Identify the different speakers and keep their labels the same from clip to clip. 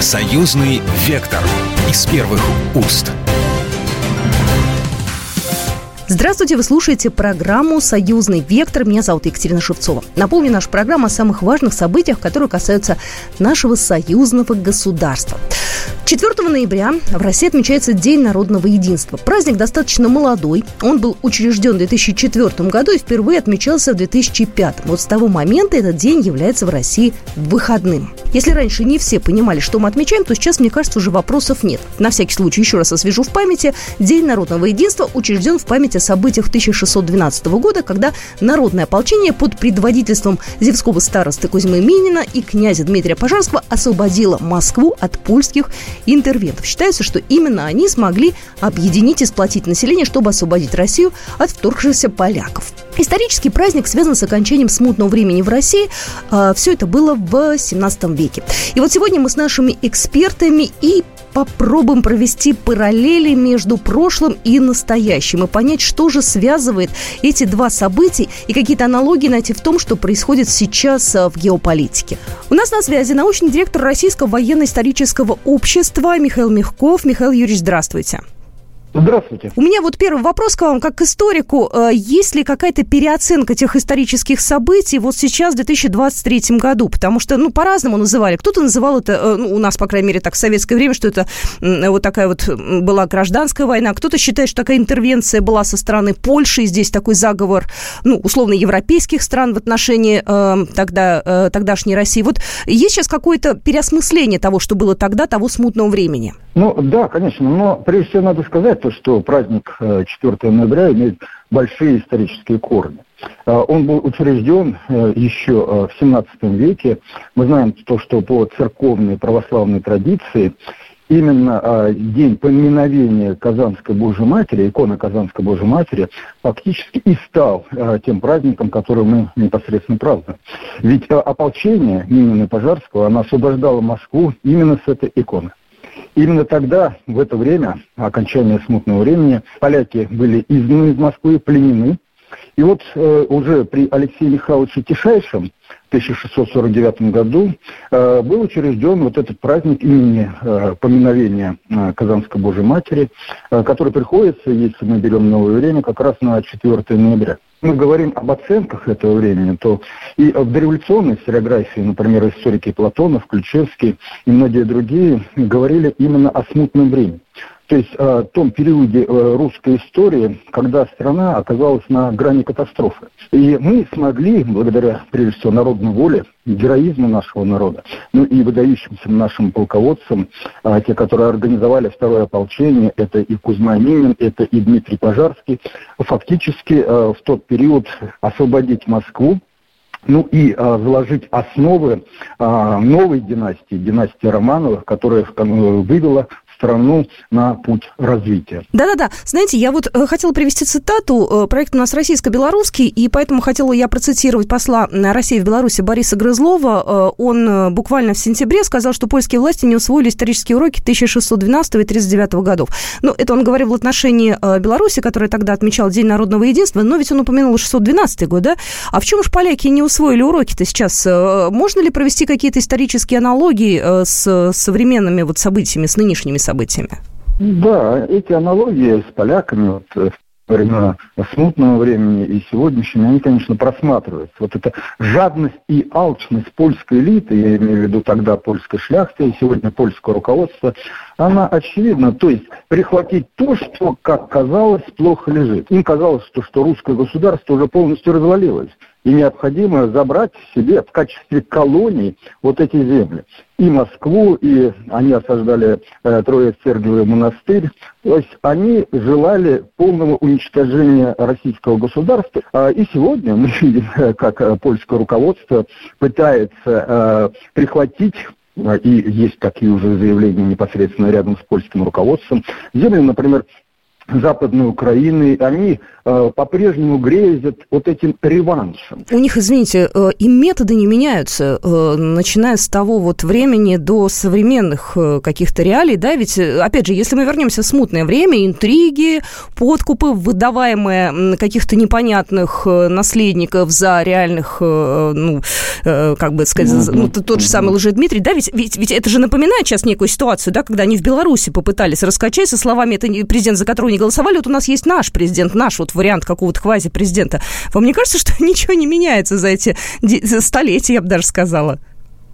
Speaker 1: Союзный вектор из первых уст.
Speaker 2: Здравствуйте, вы слушаете программу «Союзный вектор». Меня зовут Екатерина Шевцова. Напомню, наша программа о самых важных событиях, которые касаются нашего союзного государства. 4 ноября в России отмечается День народного единства. Праздник достаточно молодой. Он был учрежден в 2004 году и впервые отмечался в 2005. Вот с того момента этот день является в России выходным. Если раньше не все понимали, что мы отмечаем, то сейчас, мне кажется, уже вопросов нет. На всякий случай еще раз освежу в памяти. День народного единства учрежден в память о событиях 1612 года, когда народное ополчение под предводительством Зевского старосты Кузьмы Минина и князя Дмитрия Пожарского освободило Москву от польских интервентов. Считается, что именно они смогли объединить и сплотить население, чтобы освободить Россию от вторгшихся поляков. Исторический праздник связан с окончанием смутного времени в России. А, Все это было в 17 веке. И вот сегодня мы с нашими экспертами и попробуем провести параллели между прошлым и настоящим и понять, что же связывает эти два события и какие-то аналогии найти в том, что происходит сейчас а, в геополитике. У нас на связи научный директор Российского военно-исторического общества Михаил Мягков. Михаил Юрьевич, здравствуйте.
Speaker 3: Здравствуйте.
Speaker 2: У меня вот первый вопрос к вам, как к историку. Э, есть ли какая-то переоценка тех исторических событий вот сейчас, в 2023 году? Потому что, ну, по-разному называли. Кто-то называл это, э, ну, у нас, по крайней мере, так, в советское время, что это вот такая вот была гражданская война. Кто-то считает, что такая интервенция была со стороны Польши, и здесь такой заговор, ну, условно, европейских стран в отношении э, тогда, э, тогдашней России. Вот есть сейчас какое-то переосмысление того, что было тогда, того смутного времени?
Speaker 3: Ну, да, конечно. Но прежде всего надо сказать, то, что праздник 4 э, ноября имеет большие исторические корни. Э, он был учрежден э, еще в 17 веке. Мы знаем то, что по церковной православной традиции именно день поминовения Казанской Божьей Матери, икона Казанской Божьей Матери, фактически и стал тем праздником, который мы непосредственно празднуем. Ведь ополчение Минина Пожарского, оно освобождало Москву именно с этой иконы. Именно тогда, в это время, окончания смутного времени, поляки были изгнаны из Москвы, пленены. И вот э, уже при Алексее Михайловиче Тишайшем в 1649 году э, был учрежден вот этот праздник имени э, поминовения э, Казанской Божьей Матери, э, который приходится, если мы берем новое время, как раз на 4 ноября мы говорим об оценках этого времени, то и в дореволюционной историографии, например, историки Платонов, Ключевский и многие другие говорили именно о смутном времени то есть о том периоде э, русской истории, когда страна оказалась на грани катастрофы. И мы смогли, благодаря, прежде всего, народной воле, героизму нашего народа, ну и выдающимся нашим полководцам, а, те, которые организовали второе ополчение, это и Кузьма Минин, это и Дмитрий Пожарский, фактически а, в тот период освободить Москву, ну и а, заложить основы а, новой династии, династии Романовых, которая вывела страну на путь развития.
Speaker 2: Да-да-да. Знаете, я вот э, хотела привести цитату. Э, проект у нас российско-белорусский, и поэтому хотела я процитировать посла России в Беларуси Бориса Грызлова. Э, он буквально в сентябре сказал, что польские власти не усвоили исторические уроки 1612 и 39 годов. Ну, это он говорил в отношении Беларуси, которая тогда отмечала День народного единства, но ведь он упомянул 612 год, да? А в чем же поляки не усвоили уроки-то сейчас? Можно ли провести какие-то исторические аналогии с современными вот событиями, с нынешними событиями.
Speaker 3: Да, эти аналогии с поляками вот, э, времена смутного времени и сегодняшними, они, конечно, просматриваются. Вот эта жадность и алчность польской элиты, я имею в виду тогда польской шляхты и сегодня польское руководство, она очевидна. То есть прихватить то, что, как казалось, плохо лежит. Им казалось, что, что русское государство уже полностью развалилось и необходимо забрать себе в качестве колоний вот эти земли. И Москву, и они осаждали э, Троиц-Сергиевый монастырь. То есть они желали полного уничтожения российского государства. А, и сегодня мы видим, как э, польское руководство пытается э, прихватить э, и есть такие уже заявления непосредственно рядом с польским руководством. Земли, например, Западной Украины, они э, по-прежнему грезят вот этим реваншем.
Speaker 2: У них, извините, э, и методы не меняются, э, начиная с того вот времени до современных э, каких-то реалий, да, ведь, э, опять же, если мы вернемся в смутное время, интриги, подкупы, выдаваемые каких-то непонятных э, наследников за реальных, э, ну, э, как бы сказать, ну, тот же самый Лжедмитрий, Дмитрий, да, ведь, ведь, ведь это же напоминает сейчас некую ситуацию, да, когда они в Беларуси попытались раскачать со словами, это президент, за которого не голосовали, вот у нас есть наш президент, наш вот вариант какого-то квази-президента. Вам не кажется, что ничего не меняется за эти столетия, я бы даже сказала?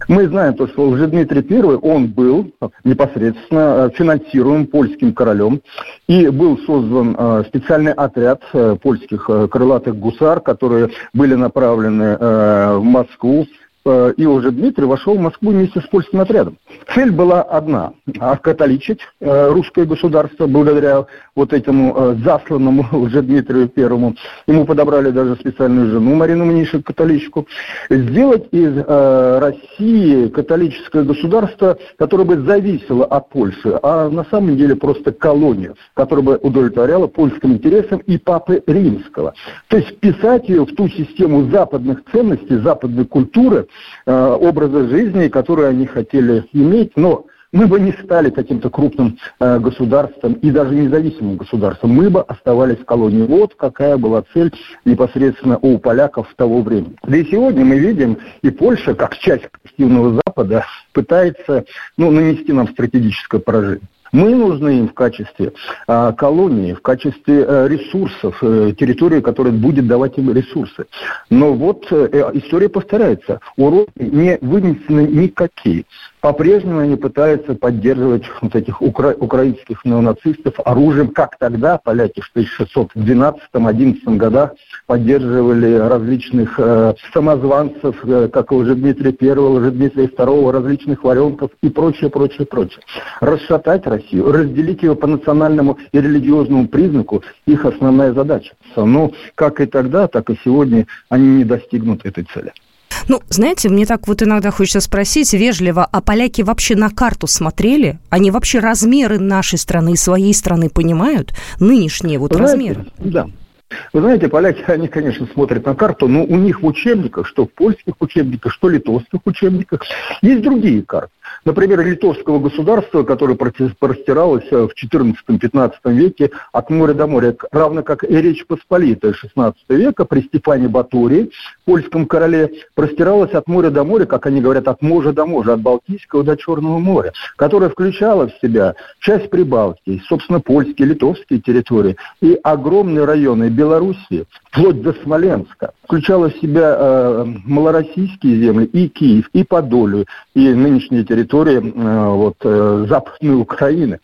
Speaker 3: Мы знаем то, что Лжедмитрий I, он был непосредственно э, финансируем польским королем, и был создан э, специальный отряд э, польских крылатых гусар, которые были направлены в Москву Э, и уже Дмитрий вошел в Москву вместе с польским отрядом. Цель была одна – окатоличить э, русское государство благодаря вот этому э, засланному уже Дмитрию Первому. Ему подобрали даже специальную жену Марину Мнишек, католичку. Сделать из России католическое государство, которое бы зависело от Польши, а на самом деле просто колония, которая бы удовлетворяла польским интересам и Папы Римского. То есть вписать ее в ту систему западных ценностей, западной культуры, Э, образа жизни, который они хотели иметь, но мы бы не стали каким-то крупным э, государством и даже независимым государством. Мы бы оставались в колонии. Вот какая была цель непосредственно у поляков в того времени. Да и сегодня мы видим, и Польша, как часть коллективного Запада, пытается ну, нанести нам стратегическое поражение. Мы нужны им в качестве а, колонии, в качестве а, ресурсов, а, территории, которая будет давать им ресурсы. Но вот а, история повторяется. Уроки не вынесены никакие. По-прежнему они пытаются поддерживать вот этих укра- украинских неонацистов оружием, как тогда поляки в 1612-11 годах поддерживали различных э, самозванцев, э, как уже Дмитрия I, уже Дмитрия II, различных варенков и прочее, прочее, прочее. Расшатать Россию, разделить ее по национальному и религиозному признаку – их основная задача. Но как и тогда, так и сегодня они не достигнут этой цели.
Speaker 2: Ну, знаете, мне так вот иногда хочется спросить вежливо, а поляки вообще на карту смотрели? Они вообще размеры нашей страны и своей страны понимают? Нынешние вот Знаете, размеры?
Speaker 3: Да. Вы знаете, поляки, они, конечно, смотрят на карту, но у них в учебниках, что в польских учебниках, что в литовских учебниках, есть другие карты. Например, литовского государства, которое простиралось в XIV-XV веке от моря до моря, равно как и Речь Посполитая XVI века при Стефане Батории, польском короле, простиралось от моря до моря, как они говорят, от моря до моря, от Балтийского до Черного моря, которое включало в себя часть Прибалтики, собственно, польские, литовские территории и огромные районы Белоруссии, вплоть до Смоленска, включала в себя э, малороссийские земли и Киев, и Подолию, и нынешние территории э, вот, э, Западной Украины.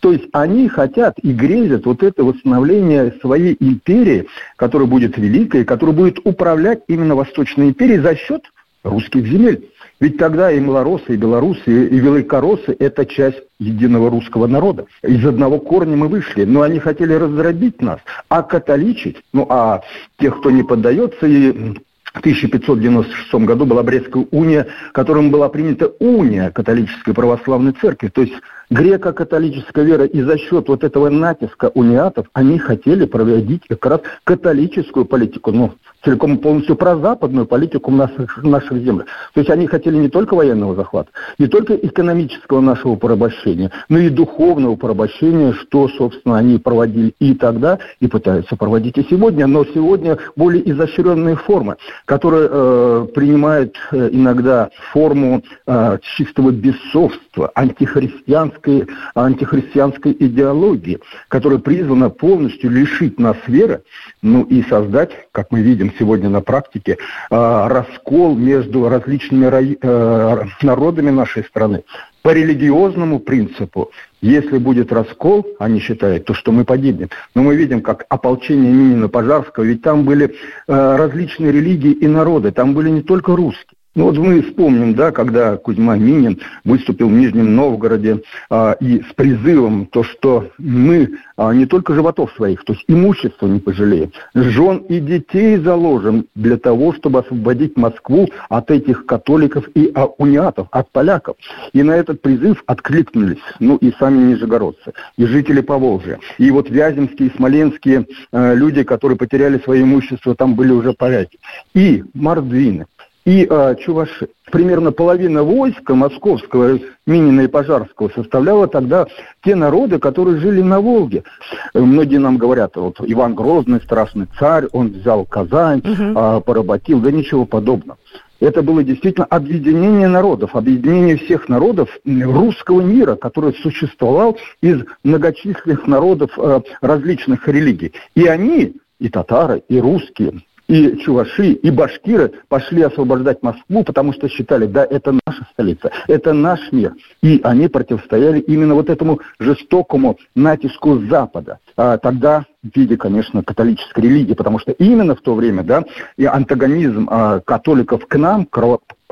Speaker 3: То есть они хотят и грезят вот это восстановление своей империи, которая будет великой, которая будет управлять именно Восточной империей за счет русских земель. Ведь тогда и малоросы, и белорусы, и великоросы – это часть единого русского народа. Из одного корня мы вышли, но они хотели раздробить нас, а католичить, ну а тех, кто не поддается, и в 1596 году была Брестская уния, которым была принята уния католической православной церкви. То есть греко-католическая вера, и за счет вот этого натиска униатов они хотели проводить как раз католическую политику, ну, целиком полностью прозападную политику в наших, наших землях. То есть они хотели не только военного захвата, не только экономического нашего порабощения, но и духовного порабощения, что, собственно, они проводили и тогда, и пытаются проводить и сегодня, но сегодня более изощренные формы, которые э, принимают э, иногда форму э, чистого бесовства, антихристианской, антихристианской идеологии, которая призвана полностью лишить нас веры, ну и создать, как мы видим сегодня на практике, а, раскол между различными э, народами нашей страны. По религиозному принципу, если будет раскол, они считают, то что мы погибнем. Но мы видим, как ополчение Минина Пожарского, ведь там были э, различные религии и народы, там были не только русские. Ну вот мы вспомним, да, когда Кузьма Минин выступил в Нижнем Новгороде а, и с призывом, то, что мы а, не только животов своих, то есть имущество не пожалеем, жен и детей заложим для того, чтобы освободить Москву от этих католиков и а, униатов, от поляков. И на этот призыв откликнулись, ну и сами нижегородцы, и жители Поволжья. И вот вяземские, смоленские э, люди, которые потеряли свое имущество, там были уже поляки. И мордвины и э, чуваши. Примерно половина войска московского, Минина и Пожарского составляла тогда те народы, которые жили на Волге. Многие нам говорят, вот Иван Грозный, страшный царь, он взял Казань, угу. э, поработил, да ничего подобного. Это было действительно объединение народов, объединение всех народов русского мира, который существовал из многочисленных народов э, различных религий. И они, и татары, и русские, и чуваши, и башкиры пошли освобождать Москву, потому что считали, да, это наша столица, это наш мир. И они противостояли именно вот этому жестокому натиску Запада. А тогда в виде, конечно, католической религии, потому что именно в то время, да, и антагонизм а, католиков к нам, к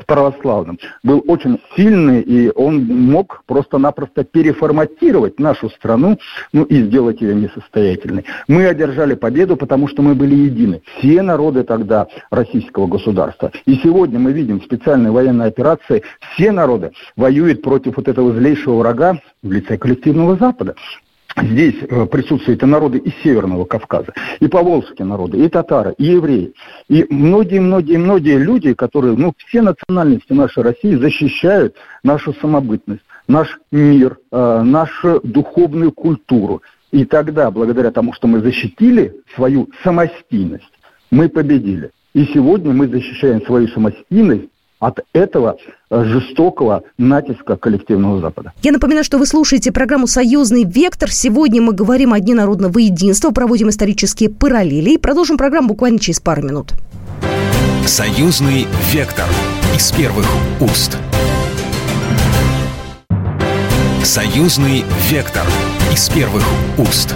Speaker 3: православным, был очень сильный, и он мог просто-напросто переформатировать нашу страну, ну и сделать ее несостоятельной. Мы одержали победу, потому что мы были едины. Все народы тогда российского государства. И сегодня мы видим специальные военные операции, все народы воюют против вот этого злейшего врага в лице коллективного Запада. Здесь э, присутствуют и народы из Северного Кавказа, и поволжские народы, и татары, и евреи. И многие-многие-многие люди, которые, ну, все национальности нашей России защищают нашу самобытность, наш мир, э, нашу духовную культуру. И тогда, благодаря тому, что мы защитили свою самостийность, мы победили. И сегодня мы защищаем свою самостийность от этого э, жестокого натиска коллективного Запада.
Speaker 2: Я напоминаю, что вы слушаете программу «Союзный вектор». Сегодня мы говорим о Дне народного единства, проводим исторические параллели и продолжим программу буквально через пару минут.
Speaker 1: «Союзный вектор» из первых уст. «Союзный вектор» из первых уст.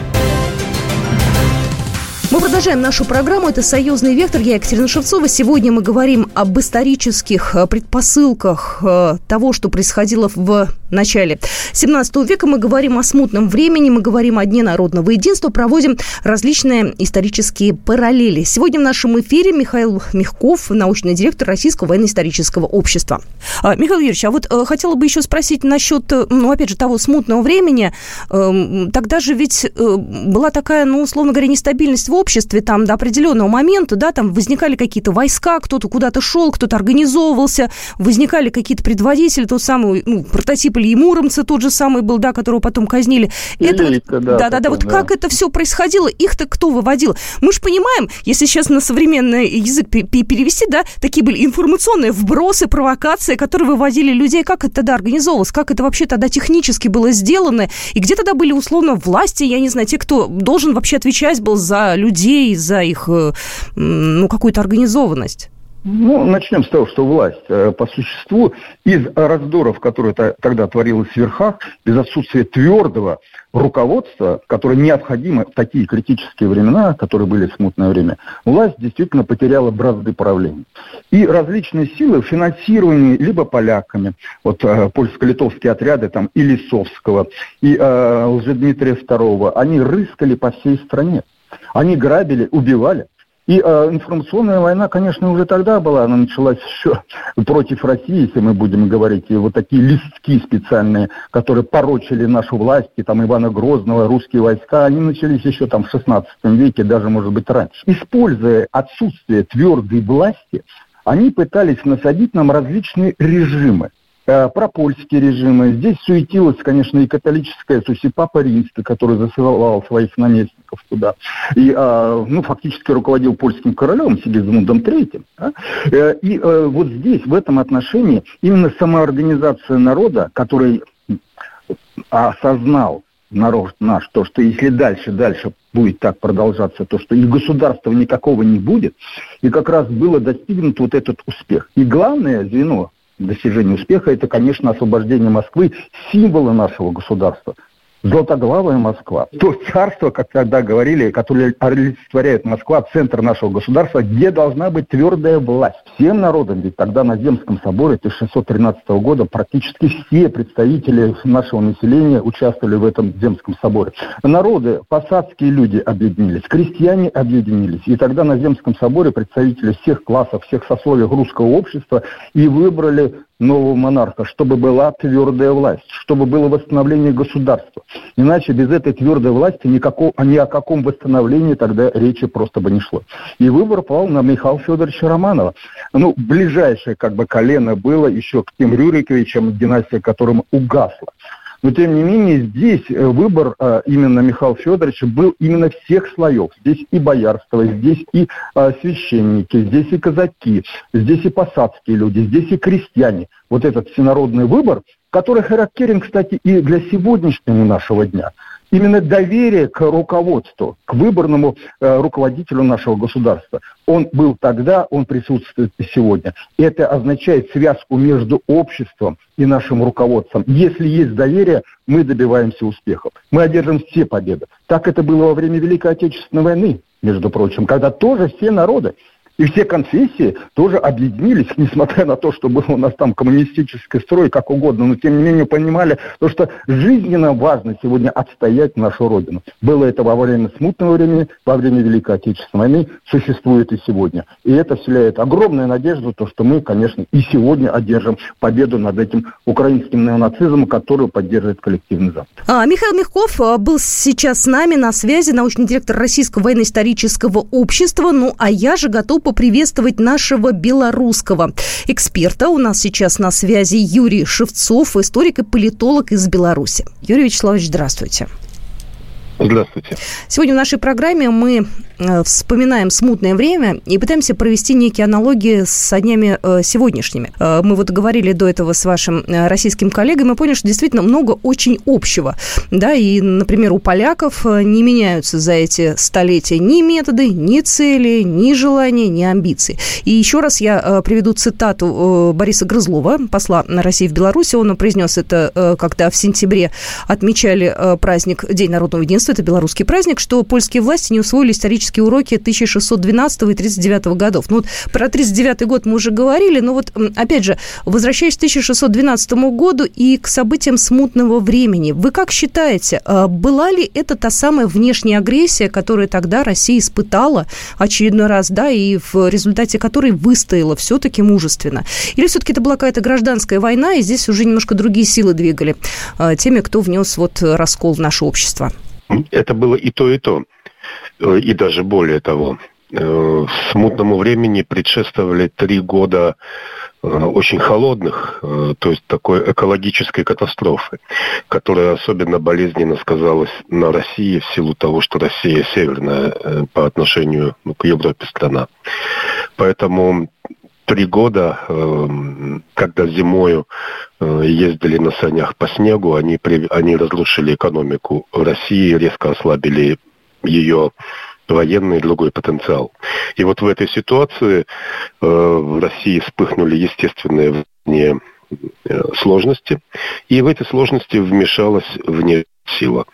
Speaker 2: Мы продолжаем нашу программу. Это «Союзный вектор». Я Екатерина Шевцова. Сегодня мы говорим об исторических э, предпосылках э, того, что происходило в начале 17 века. Мы говорим о смутном времени, мы говорим о Дне народного единства, проводим различные исторические параллели. Сегодня в нашем эфире Михаил Мягков, научный директор Российского военно-исторического общества. А, Михаил Юрьевич, а вот э, хотела бы еще спросить насчет, ну, опять же, того смутного времени. Эм, тогда же ведь была такая, ну, условно говоря, нестабильность в обществе, обществе там до определенного момента, да, там возникали какие-то войска, кто-то куда-то шел, кто-то организовывался, возникали какие-то предводители, тот самый, ну, прототип Ильи Муромца тот же самый был, да, которого потом казнили. Это, да, да, да, вот да. как это все происходило, их-то кто выводил? Мы же понимаем, если сейчас на современный язык перевести, да, такие были информационные вбросы, провокации, которые выводили людей, как это тогда организовывалось, как это вообще тогда технически было сделано, и где тогда были условно власти, я не знаю, те, кто должен вообще отвечать был за людей, людей, за их э, ну, какую-то организованность?
Speaker 3: Ну, начнем с того, что власть э, по существу из раздоров, которые тогда творилось в верхах, без отсутствия твердого руководства, которое необходимо в такие критические времена, которые были в смутное время, власть действительно потеряла бразды правления. И различные силы финансирования либо поляками, вот э, польско-литовские отряды там и Лисовского, и э, Лжедмитрия II, они рыскали по всей стране. Они грабили, убивали. И э, информационная война, конечно, уже тогда была, она началась еще против России, если мы будем говорить, и вот такие листки специальные, которые порочили нашу власть, и там Ивана Грозного, русские войска, они начались еще там в 16 веке, даже, может быть, раньше. Используя отсутствие твердой власти, они пытались насадить нам различные режимы. Э, пропольские режимы. Здесь суетилась, конечно, и католическая, то есть и Папа Римский, который засылал своих наместников туда. И, а, ну, фактически руководил польским королем Сигизмундом III. Да? Э, и э, вот здесь, в этом отношении, именно самоорганизация народа, который осознал народ наш, то, что если дальше, дальше будет так продолжаться, то, что и государства никакого не будет, и как раз было достигнут вот этот успех. И главное звено достижения успеха, это, конечно, освобождение Москвы, символа нашего государства. Золотоглавая Москва. То царство, как тогда говорили, которое олицетворяет Москва, центр нашего государства, где должна быть твердая власть. Всем народам, ведь тогда на Земском соборе 1613 года практически все представители нашего населения участвовали в этом Земском соборе. Народы, посадские люди объединились, крестьяне объединились. И тогда на Земском соборе представители всех классов, всех сословий русского общества и выбрали нового монарха, чтобы была твердая власть, чтобы было восстановление государства. Иначе без этой твердой власти никакого, ни о каком восстановлении тогда речи просто бы не шло. И выбор пал на Михаила Федоровича Романова. Ну, ближайшее как бы колено было еще к тем Рюриковичам, династия которым угасла. Но, тем не менее, здесь э, выбор э, именно Михаила Федоровича был именно всех слоев. Здесь и боярство, здесь и э, священники, здесь и казаки, здесь и посадские люди, здесь и крестьяне. Вот этот всенародный выбор, который характерен, кстати, и для сегодняшнего нашего дня – именно доверие к руководству, к выборному э, руководителю нашего государства. Он был тогда, он присутствует и сегодня. Это означает связку между обществом и нашим руководством. Если есть доверие, мы добиваемся успехов. Мы одержим все победы. Так это было во время Великой Отечественной войны, между прочим, когда тоже все народы и все конфессии тоже объединились, несмотря на то, что был у нас там коммунистический строй, как угодно, но тем не менее понимали, то, что жизненно важно сегодня отстоять нашу Родину. Было это во время смутного времени, во время Великой Отечественной войны, существует и сегодня. И это вселяет огромную надежду, то, что мы, конечно, и сегодня одержим победу над этим украинским неонацизмом, который поддерживает коллективный Запад.
Speaker 2: А, Михаил Мягков а, был сейчас с нами на связи, научный директор Российского военно-исторического общества. Ну, а я же готов поприветствовать нашего белорусского эксперта. У нас сейчас на связи Юрий Шевцов, историк и политолог из Беларуси. Юрий Вячеславович, здравствуйте.
Speaker 4: Здравствуйте.
Speaker 2: Сегодня в нашей программе мы э, вспоминаем смутное время и пытаемся провести некие аналогии с днями э, сегодняшними. Э, мы вот говорили до этого с вашим российским коллегой, мы поняли, что действительно много очень общего. Да, и, например, у поляков не меняются за эти столетия ни методы, ни цели, ни желания, ни амбиции. И еще раз я приведу цитату Бориса Грызлова, посла России в Беларуси. Он произнес это, когда в сентябре отмечали праздник День народного единства единства, это белорусский праздник, что польские власти не усвоили исторические уроки 1612 и 39 годов. Ну вот про 39 год мы уже говорили, но вот опять же, возвращаясь к 1612 году и к событиям смутного времени, вы как считаете, а, была ли это та самая внешняя агрессия, которую тогда Россия испытала очередной раз, да, и в результате которой выстояла все-таки мужественно? Или все-таки это была какая-то гражданская война, и здесь уже немножко другие силы двигали а, теми, кто внес вот раскол в наше общество?
Speaker 4: Это было и то, и то. Э, и даже более того. Э, смутному времени предшествовали три года э, очень холодных, то есть такой экологической катастрофы, которая особенно болезненно сказалась на России в силу того, что Россия северная по отношению ну, к Европе страна. Поэтому три года, эм, когда зимою э, ездили на санях по снегу, они, они разрушили экономику России, резко ослабили ее военный и другой потенциал. И вот в этой ситуации э, в России вспыхнули естественные вне э, сложности, и в эти сложности вмешалась вне сила.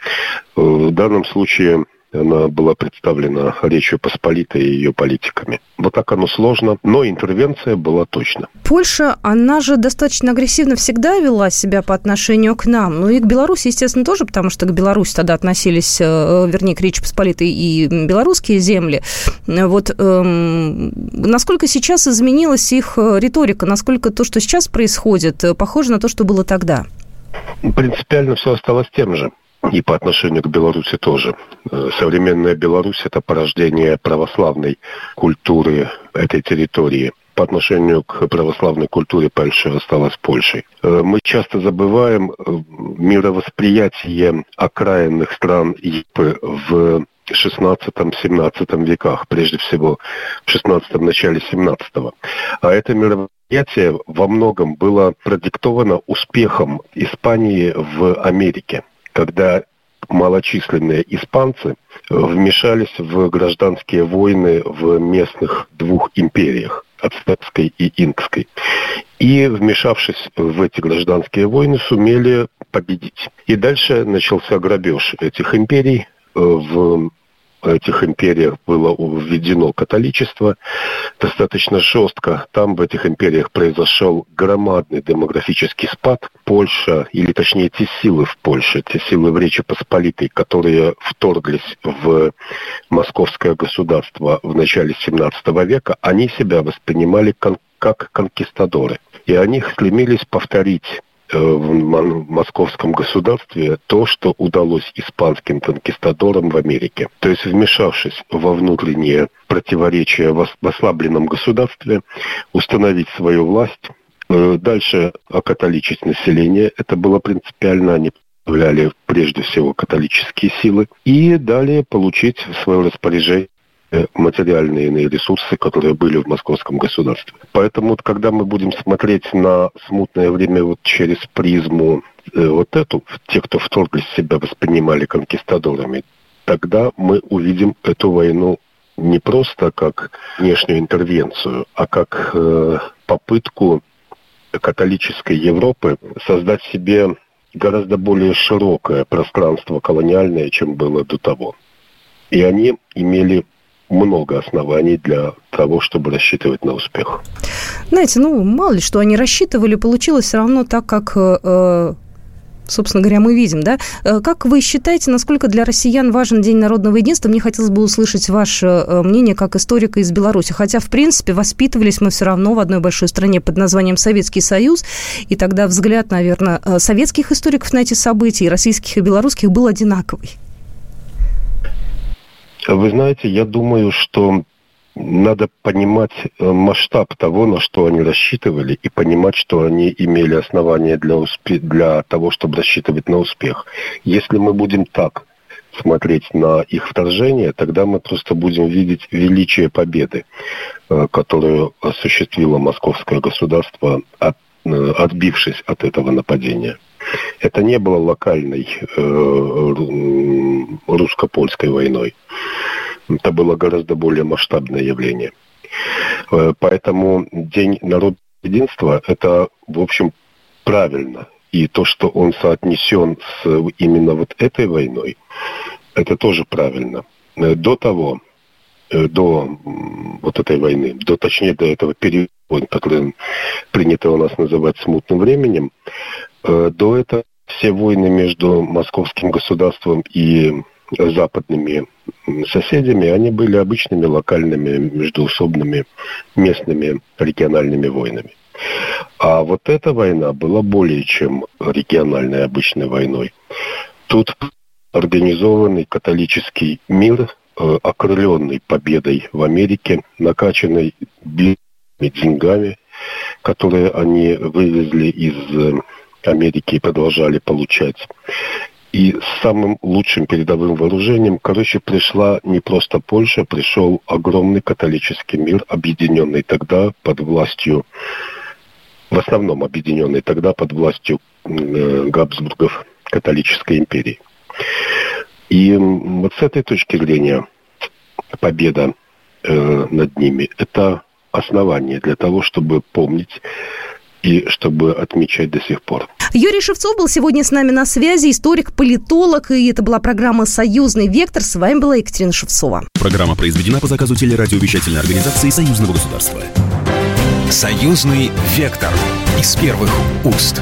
Speaker 4: В данном случае она была представлена Речью Посполитой и ее политиками. Вот так оно сложно, но интервенция была точно.
Speaker 2: Польша, она же достаточно агрессивно всегда вела себя по отношению к нам. Ну и к Беларуси, естественно, тоже, потому что к Беларуси тогда относились, э, вернее, к Речи Посполитой и белорусские земли. Вот эм, насколько сейчас изменилась их э, риторика, насколько то, что сейчас происходит, э, похоже на то, что было тогда?
Speaker 4: Принципиально все осталось тем же и по отношению к Беларуси тоже. Э, современная Беларусь – это порождение православной культуры этой территории. По отношению к православной культуре Польша осталась Польшей. Э, мы часто забываем э, мировосприятие окраинных стран Европы в 16-17 веках, прежде всего в 16 начале 17 -го. А это мероприятие во многом было продиктовано успехом Испании в Америке когда малочисленные испанцы вмешались в гражданские войны в местных двух империях ацтекской и инкской. И, вмешавшись в эти гражданские войны, сумели победить. И дальше начался грабеж этих империй э, в этих империях было введено католичество достаточно жестко. Там в этих империях произошел громадный демографический спад. Польша, или точнее те силы в Польше, те силы в Речи Посполитой, которые вторглись в московское государство в начале 17 века, они себя воспринимали как конкистадоры. И они стремились повторить в московском государстве то, что удалось испанским конкистадорам в Америке. То есть, вмешавшись во внутренние противоречия в ослабленном государстве, установить свою власть. Э, дальше окатоличить население. Это было принципиально. Они представляли прежде всего католические силы. И далее получить в свое распоряжение Э, материальные иные ресурсы, которые были в московском государстве. Поэтому, вот, когда мы будем смотреть на смутное время вот через призму э, вот эту, те, кто вторглись себя, воспринимали конкистадорами, тогда мы увидим эту войну не просто как внешнюю интервенцию, а как э, попытку католической Европы создать себе гораздо более широкое пространство колониальное, чем было до того. И они имели много оснований для того, чтобы рассчитывать на успех.
Speaker 2: Знаете, ну, мало ли, что они рассчитывали, получилось все равно так, как э, собственно говоря, мы видим, да? Э, как вы считаете, насколько для россиян важен День народного единства? Мне хотелось бы услышать ваше э, мнение как историка из Беларуси. Хотя, в принципе, воспитывались мы все равно в одной большой стране под названием Советский Союз, и тогда взгляд, наверное, советских историков на эти события, и российских, и белорусских, был одинаковый.
Speaker 4: Вы знаете, я думаю, что надо понимать э, масштаб того, на что они рассчитывали, и понимать, что они имели основания для, успе- для того, чтобы рассчитывать на успех. Если мы будем так смотреть на их вторжение, тогда мы просто будем видеть величие победы, э, которую осуществило московское государство, э, отбившись от этого нападения. Это не было локальной э, русско-польской войной. Это было гораздо более масштабное явление. Э, поэтому День народного единства – это, в общем, правильно. И то, что он соотнесен с именно вот этой войной, это тоже правильно. Э, до того, до вот этой войны, до, точнее, до этого периода, который принято у нас называть смутным временем, Э, до этого все войны между московским государством и западными соседями, они были обычными локальными, междуусобными, местными, региональными войнами. А вот эта война была более чем региональной обычной войной. Тут организованный католический мир, э, окрыленный победой в Америке, накачанный деньгами, которые они вывезли из Америки продолжали получать. И самым лучшим передовым вооружением, короче, пришла не просто Польша, пришел огромный католический мир, объединенный тогда под властью, в основном объединенный тогда под властью э, Габсбургов католической империи. И вот с этой точки зрения победа э, над ними – это основание для того, чтобы помнить и чтобы отмечать до сих пор.
Speaker 2: Юрий Шевцов был сегодня с нами на связи, историк, политолог, и это была программа «Союзный вектор». С вами была Екатерина Шевцова.
Speaker 1: Программа произведена по заказу телерадиовещательной организации Союзного государства. «Союзный вектор» из первых уст.